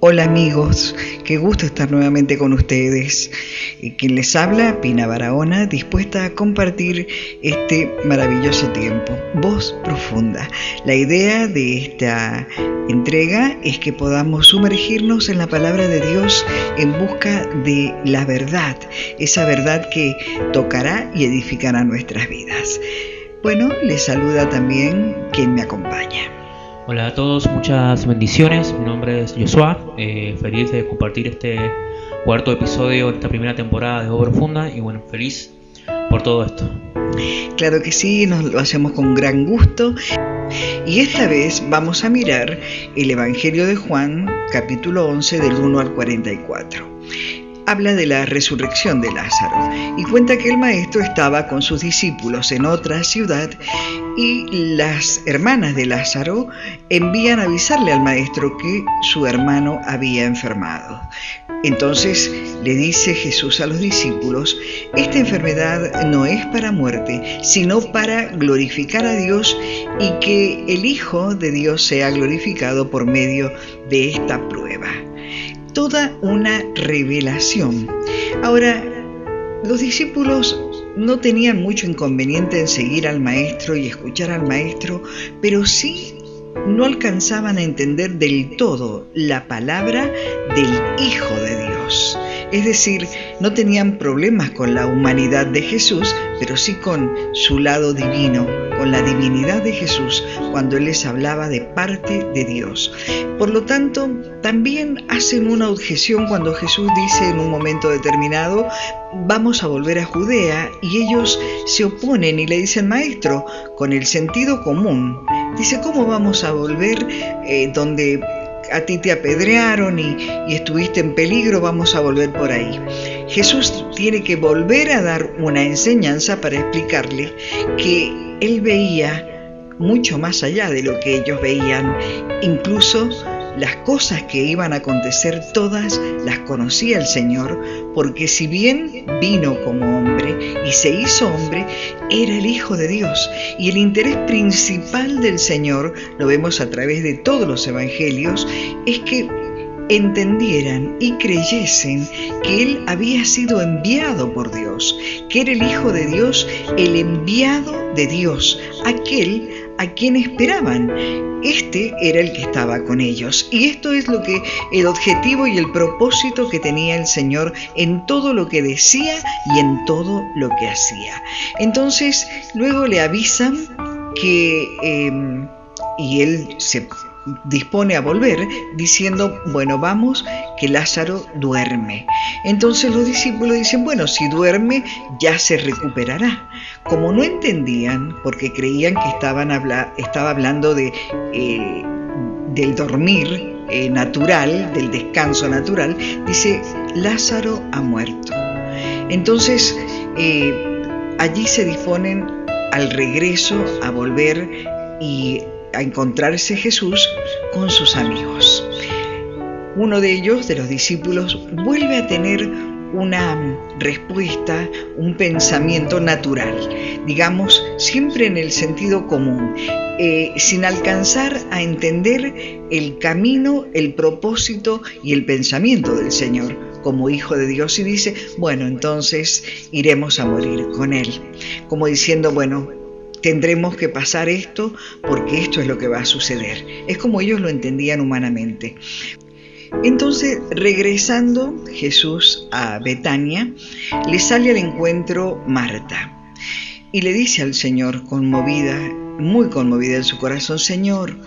Hola amigos, qué gusto estar nuevamente con ustedes. Quien les habla, Pina Barahona, dispuesta a compartir este maravilloso tiempo. Voz profunda. La idea de esta entrega es que podamos sumergirnos en la palabra de Dios en busca de la verdad, esa verdad que tocará y edificará nuestras vidas. Bueno, les saluda también quien me acompaña. Hola a todos, muchas bendiciones. Mi nombre es Joshua, eh, feliz de compartir este cuarto episodio de esta primera temporada de Obra Profunda y bueno, feliz por todo esto. Claro que sí, nos lo hacemos con gran gusto. Y esta vez vamos a mirar el Evangelio de Juan, capítulo 11, del 1 al 44 habla de la resurrección de Lázaro y cuenta que el maestro estaba con sus discípulos en otra ciudad y las hermanas de Lázaro envían a avisarle al maestro que su hermano había enfermado. Entonces le dice Jesús a los discípulos, esta enfermedad no es para muerte, sino para glorificar a Dios y que el Hijo de Dios sea glorificado por medio de esta prueba toda una revelación. Ahora, los discípulos no tenían mucho inconveniente en seguir al maestro y escuchar al maestro, pero sí no alcanzaban a entender del todo la palabra del Hijo de Dios. Es decir, no tenían problemas con la humanidad de Jesús, pero sí con su lado divino, con la divinidad de Jesús cuando Él les hablaba de parte de Dios. Por lo tanto, también hacen una objeción cuando Jesús dice en un momento determinado, vamos a volver a Judea, y ellos se oponen y le dicen, maestro, con el sentido común. Dice, ¿cómo vamos a volver eh, donde a ti te apedrearon y, estuviste en peligro, vamos a volver por ahí. Jesús tiene que volver a dar una enseñanza para explicarle que él veía mucho más allá de lo que ellos veían, incluso las cosas que iban a acontecer todas las conocía el Señor, porque si bien vino como hombre y se hizo hombre, era el Hijo de Dios. Y el interés principal del Señor, lo vemos a través de todos los evangelios, es que entendieran y creyesen que Él había sido enviado por Dios, que era el Hijo de Dios, el enviado de Dios, aquel a quien esperaban. Este era el que estaba con ellos. Y esto es lo que el objetivo y el propósito que tenía el Señor en todo lo que decía y en todo lo que hacía. Entonces, luego le avisan que, em, y él se dispone a volver diciendo, bueno, vamos, que Lázaro duerme. Entonces los discípulos dicen, bueno, si duerme ya se recuperará. Como no entendían, porque creían que estaban estaba hablando de, eh, del dormir eh, natural, del descanso natural, dice, Lázaro ha muerto. Entonces, eh, allí se disponen al regreso, a volver y a encontrarse Jesús con sus amigos. Uno de ellos, de los discípulos, vuelve a tener una respuesta, un pensamiento natural, digamos, siempre en el sentido común, eh, sin alcanzar a entender el camino, el propósito y el pensamiento del Señor como hijo de Dios y dice, bueno, entonces iremos a morir con Él, como diciendo, bueno, tendremos que pasar esto porque esto es lo que va a suceder. Es como ellos lo entendían humanamente. Entonces, regresando Jesús a Betania, le sale al encuentro Marta y le dice al Señor, conmovida, muy conmovida en su corazón, Señor,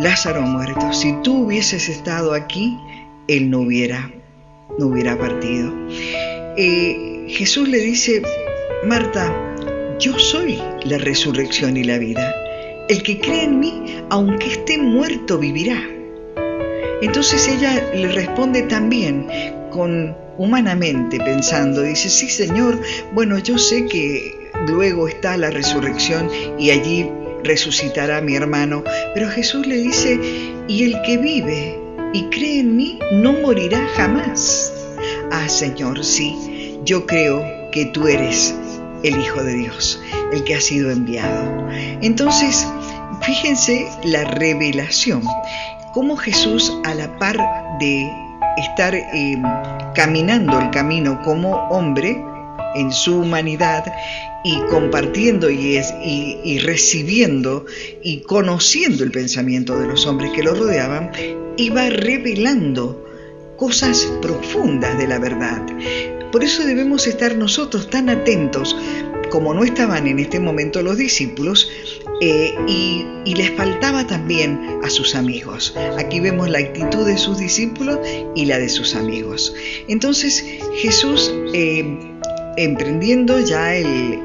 Lázaro ha muerto, si tú hubieses estado aquí, él no hubiera, no hubiera partido. Eh, Jesús le dice, Marta, yo soy la resurrección y la vida. El que cree en mí, aunque esté muerto, vivirá. Entonces ella le responde también con humanamente pensando, dice, sí Señor, bueno, yo sé que luego está la resurrección y allí resucitará mi hermano, pero Jesús le dice, y el que vive y cree en mí no morirá jamás. Ah Señor, sí, yo creo que tú eres el Hijo de Dios, el que ha sido enviado. Entonces, fíjense la revelación, cómo Jesús a la par de estar eh, caminando el camino como hombre en su humanidad y compartiendo y, y, recibiendo y conociendo el pensamiento de los hombres que lo rodeaban, iba revelando cosas profundas de la verdad. Por eso debemos estar nosotros tan atentos como no estaban en este momento los discípulos, eh, y, les faltaba también a sus amigos. Aquí vemos la actitud de sus discípulos y la de sus amigos. Entonces Jesús, eh, emprendiendo ya el,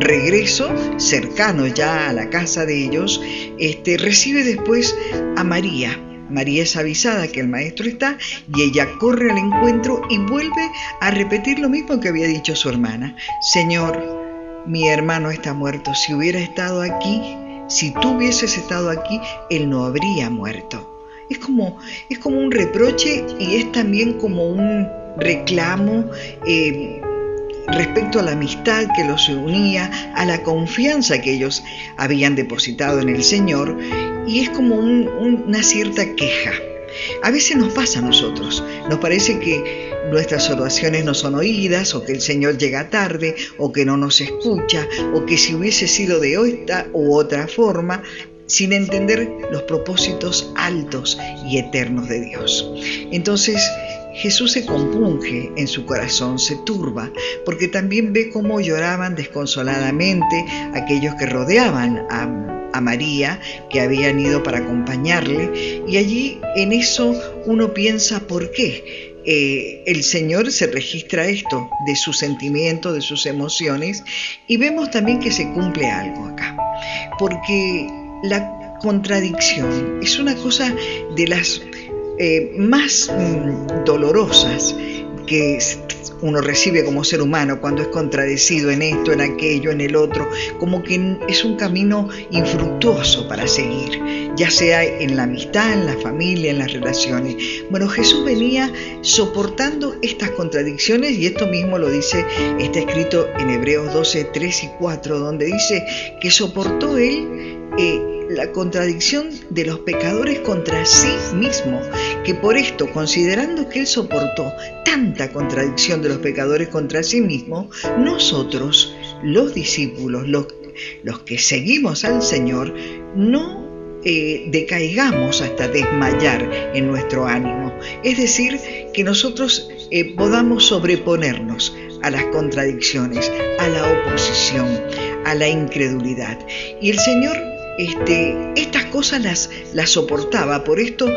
regreso cercano ya a la casa de ellos, este, recibe después a María. María es avisada que el maestro está y ella corre al encuentro y vuelve a repetir lo mismo que había dicho su hermana. Señor, mi hermano está muerto. Si hubiera estado aquí, si tú hubieses estado aquí, él no habría muerto. Es como, es como un reproche y es también como un reclamo eh, respecto a la amistad que los unía, a la confianza que ellos habían depositado en el Señor y es como una cierta queja. A veces nos pasa a nosotros, nos parece que nuestras oraciones no son oídas o que el Señor llega tarde o que no nos escucha o que si hubiese sido de esta u otra forma, sin entender los propósitos altos y eternos de Dios. Entonces, Jesús se compunge en su corazón, se turba, porque también ve cómo lloraban desconsoladamente aquellos que rodeaban a, María, que habían ido para acompañarle, y allí en eso uno piensa por qué. Eh, el Señor se registra esto de sus sentimientos, de sus emociones, y vemos también que se cumple algo acá, porque la contradicción es una cosa de las eh, más mm, dolorosas que uno recibe como ser humano cuando es contradecido en esto, en aquello, en el otro, como que es un camino infructuoso para seguir, ya sea en la amistad, en la familia, en las relaciones. Bueno, Jesús venía soportando estas contradicciones y esto mismo lo dice, está escrito en Hebreos 12, 3 y 4, donde dice que soportó él. Eh, la contradicción de los pecadores contra sí mismo, que por esto, considerando que Él soportó tanta contradicción de los pecadores contra sí mismo, nosotros, los discípulos, los, los que seguimos al Señor, no eh, decaigamos hasta desmayar en nuestro ánimo. Es decir, que nosotros eh, podamos sobreponernos a las contradicciones, a la oposición, a la incredulidad. Y el Señor este, estas cosas las, soportaba. Por esto,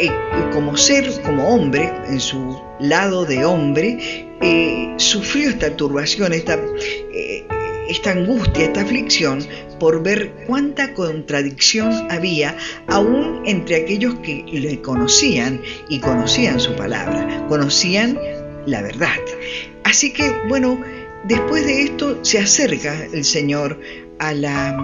eh, como ser, como hombre, en su lado de hombre, eh, sufrió esta turbación, eh, esta angustia, esta aflicción, por ver cuánta contradicción había aún entre aquellos que le conocían y conocían su palabra, conocían la verdad. Así que, bueno, después de esto se acerca el Señor a la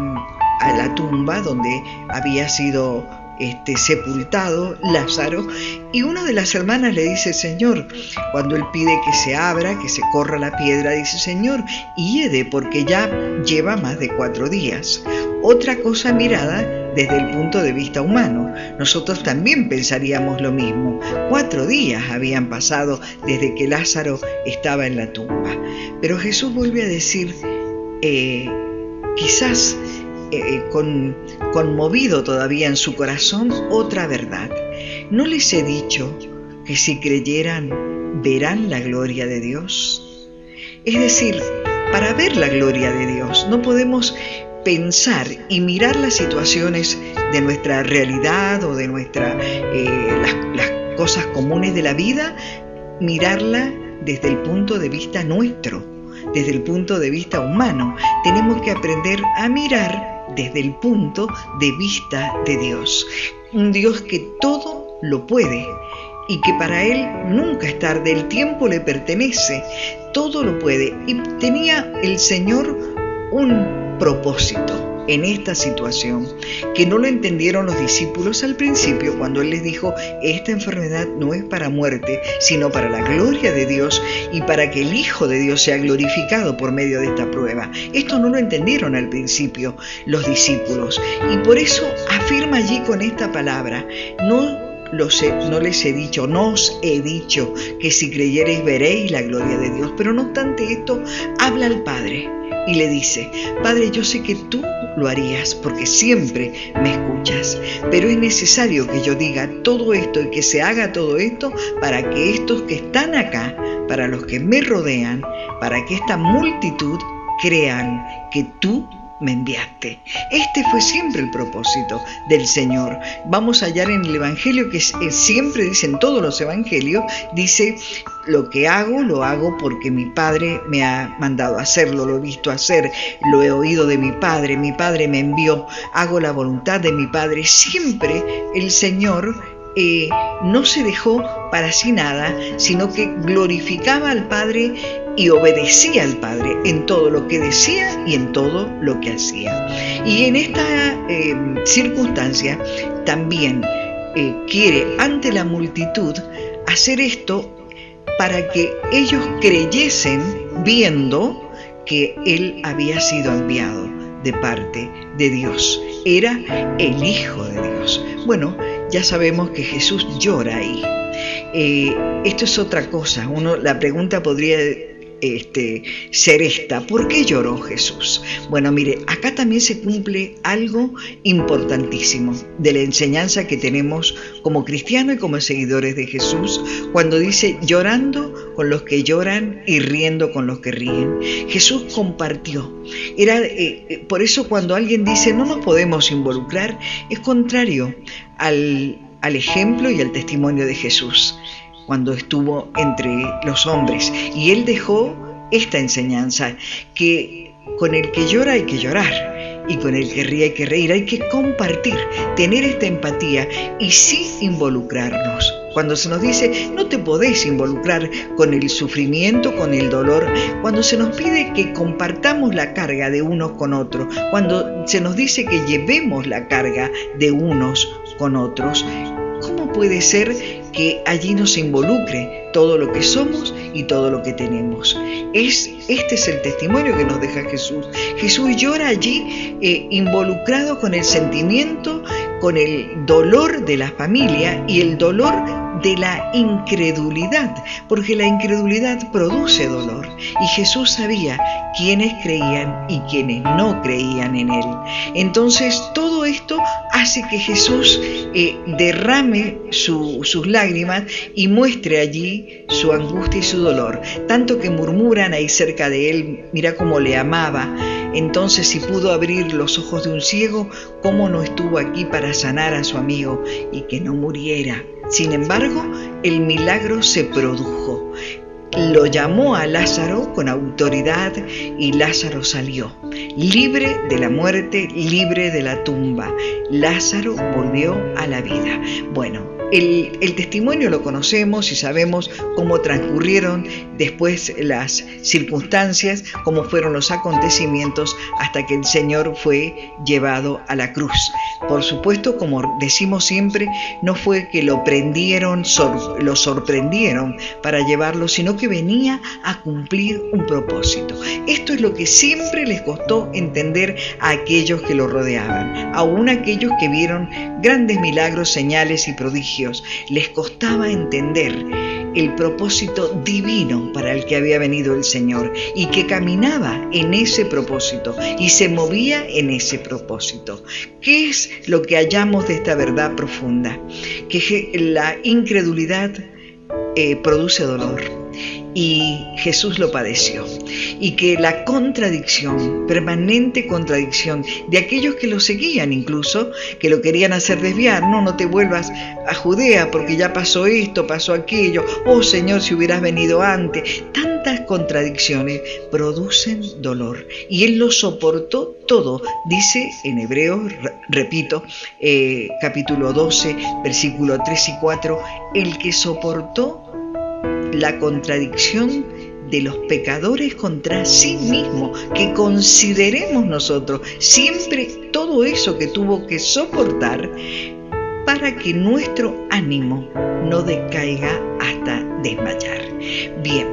a la tumba donde había sido este, sepultado Lázaro y una de las hermanas le dice, Señor, cuando él pide que se abra, que se corra la piedra, dice, Señor, hiede porque ya lleva más de cuatro días. Otra cosa mirada desde el punto de vista humano. Nosotros también pensaríamos lo mismo. Cuatro días habían pasado desde que Lázaro estaba en la tumba. Pero Jesús vuelve a decir, eh, quizás eh, con, conmovido todavía en su corazón otra verdad. ¿No les he dicho que si creyeran verán la gloria de Dios? Es decir, para ver la gloria de Dios no podemos pensar y mirar las situaciones de nuestra realidad o de nuestra, eh, las cosas comunes de la vida, mirarla desde el punto de vista nuestro, desde el punto de vista humano. Tenemos que aprender a mirar desde el punto de vista de Dios. Un Dios que todo lo puede y que para Él nunca es tarde, el tiempo le pertenece, todo lo puede. Y tenía el Señor un propósito. En esta situación que no lo entendieron los discípulos al principio cuando Él les dijo, esta enfermedad no es para muerte, sino para la gloria de Dios y para que el Hijo de Dios sea glorificado por medio de esta prueba. Esto no lo entendieron al principio los discípulos y por eso afirma allí con esta palabra, no no les he dicho, no os he dicho que si creyereis veréis la gloria de Dios. Pero no obstante esto, habla al Padre y le dice, Padre, yo sé que tú lo harías porque siempre me escuchas, pero es necesario que yo diga todo esto y que se haga todo esto para que estos que están acá, para los que me rodean, para que esta multitud crean que tú me enviaste. Este fue siempre el propósito del Señor. Vamos a hallar en el Evangelio que siempre dicen todos los Evangelios, dice, lo que hago, lo hago porque mi Padre me ha mandado hacerlo, lo he visto hacer, lo he oído de mi Padre, mi Padre me envió, hago la voluntad de mi Padre. Siempre el Señor eh, no se dejó para sí nada, sino que glorificaba al Padre y obedecía al Padre en todo lo que decía y en todo lo que hacía. Y en esta eh, circunstancia también eh, quiere ante la multitud hacer esto para que ellos creyesen viendo que Él había sido enviado de parte de Dios. Era el Hijo de Dios. Bueno, ya sabemos que Jesús llora ahí. Eh, esto es otra cosa. Uno, la pregunta podría este, ser esta. ¿Por qué lloró Jesús? Bueno, mire, acá también se cumple algo importantísimo de la enseñanza que tenemos como cristianos y como seguidores de Jesús cuando dice llorando con los que lloran y riendo con los que ríen. Jesús compartió. Era eh, eh, por eso cuando alguien dice no nos podemos involucrar es contrario al, al ejemplo y al testimonio de Jesús cuando estuvo entre los hombres. Y él dejó esta enseñanza, que con el que llora hay que llorar y con el que ríe hay que reír, hay que compartir, tener esta empatía y sí involucrarnos. Cuando se nos dice, no te podés involucrar con el sufrimiento, con el dolor, cuando se nos pide que compartamos la carga de unos con otros, cuando se nos dice que llevemos la carga de unos con otros, ¿cómo puede ser que allí nos involucre todo lo que somos y todo lo que tenemos. Es, este es el testimonio que nos deja Jesús. Jesús llora allí eh, involucrado con el sentimiento, con el dolor de la familia y el dolor de la incredulidad, porque la incredulidad produce dolor. Y Jesús sabía quiénes creían y quiénes no creían en Él. Entonces todo esto hace que Jesús eh, derrame sus lágrimas y muestre allí su angustia y su dolor, tanto que murmuran ahí cerca de Él, mira cómo le amaba. Entonces si pudo abrir los ojos de un ciego, ¿cómo no estuvo aquí para sanar a su amigo y que no muriera? Sin embargo, el milagro se produjo. Lo llamó a Lázaro con autoridad y Lázaro salió, libre de la muerte, libre de la tumba. Lázaro volvió a la vida. Bueno, el, testimonio lo conocemos y sabemos cómo transcurrieron después las circunstancias, cómo fueron los acontecimientos hasta que el Señor fue llevado a la cruz. Por supuesto, como decimos siempre, no fue que lo prendieron, lo sorprendieron para llevarlo, sino que venía a cumplir un propósito. Esto es lo que siempre les costó entender a aquellos que lo rodeaban, aún aquellos que vieron grandes milagros, señales y prodigios les costaba entender el propósito divino para el que había venido el Señor y que caminaba en ese propósito y se movía en ese propósito. ¿Qué es lo que hallamos de esta verdad profunda? Que la incredulidad eh, produce dolor y Jesús lo padeció. Y que la contradicción, permanente contradicción de aquellos que lo seguían incluso, que lo querían hacer desviar, no, no te vuelvas a Judea porque ya pasó esto, pasó aquello, oh Señor, si hubieras venido antes. Tantas contradicciones producen dolor. Y Él lo soportó todo, dice en Hebreo, repito, eh, capítulo 12, versículo 3 y 4, el que soportó la contradicción de los pecadores contra sí mismo, que consideremos nosotros siempre todo eso que tuvo que soportar para que nuestro ánimo no decaiga hasta desmayar. Bien,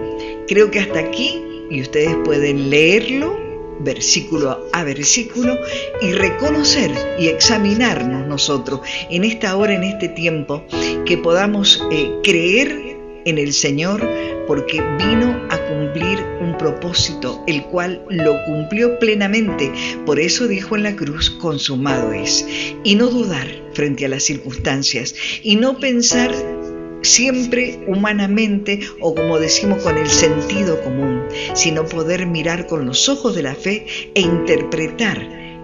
creo que hasta aquí, y ustedes pueden leerlo versículo a versículo y reconocer y examinarnos nosotros en esta hora, en este tiempo, que podamos eh, creer en el Señor porque vino a cumplir un propósito, el cual lo cumplió plenamente. Por eso dijo en la cruz, consumado es. Y no dudar frente a las circunstancias y no pensar siempre humanamente o como decimos con el sentido común, sino poder mirar con los ojos de la fe e interpretar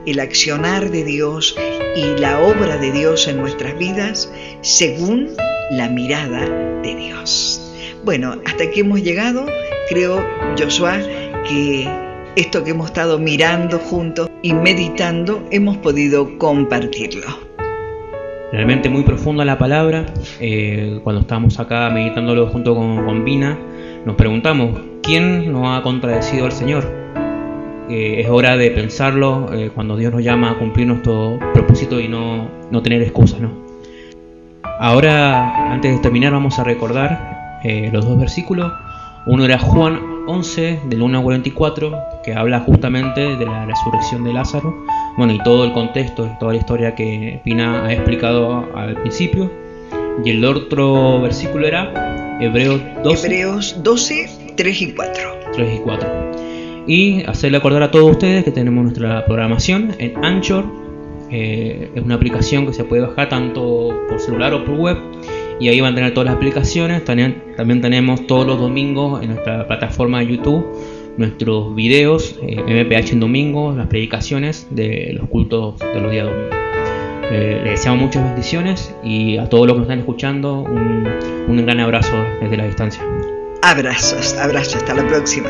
el accionar de Dios y la obra de Dios en nuestras vidas según la mirada de Dios. Bueno, hasta aquí hemos llegado. Creo, Joshua, que esto que hemos estado mirando juntos y meditando, hemos podido compartirlo realmente muy profunda la palabra. Eh, cuando estábamos acá meditándolo junto con, con Vina, nos preguntamos, ¿quién nos ha contradecido al Señor? Eh, es hora de pensarlo eh, cuando Dios nos llama a cumplir nuestro propósito y no, no tener excusas. ¿no? Ahora, antes de terminar, vamos a recordar los dos versículos. Uno era Juan 11, del 1 al 44, que habla justamente de la resurrección de Lázaro bueno, y todo el contexto, toda la historia que Pina ha explicado al principio. Y el otro versículo era Hebreos 12. Hebreos 12, 3 y 4. 3 y 4. Y hacerle acordar a todos ustedes que tenemos nuestra programación en Anchor. Eh, es una aplicación que se puede bajar tanto por celular o por web. Y ahí van a tener todas las aplicaciones. También, también tenemos todos los domingos en nuestra plataforma de YouTube nuestros videos, eh, MPH en domingo, las predicaciones de los cultos de los días domingos. Eh, les deseamos muchas bendiciones y a todos los que nos están escuchando un, un gran abrazo desde la distancia. Abrazos, abrazos, hasta la próxima.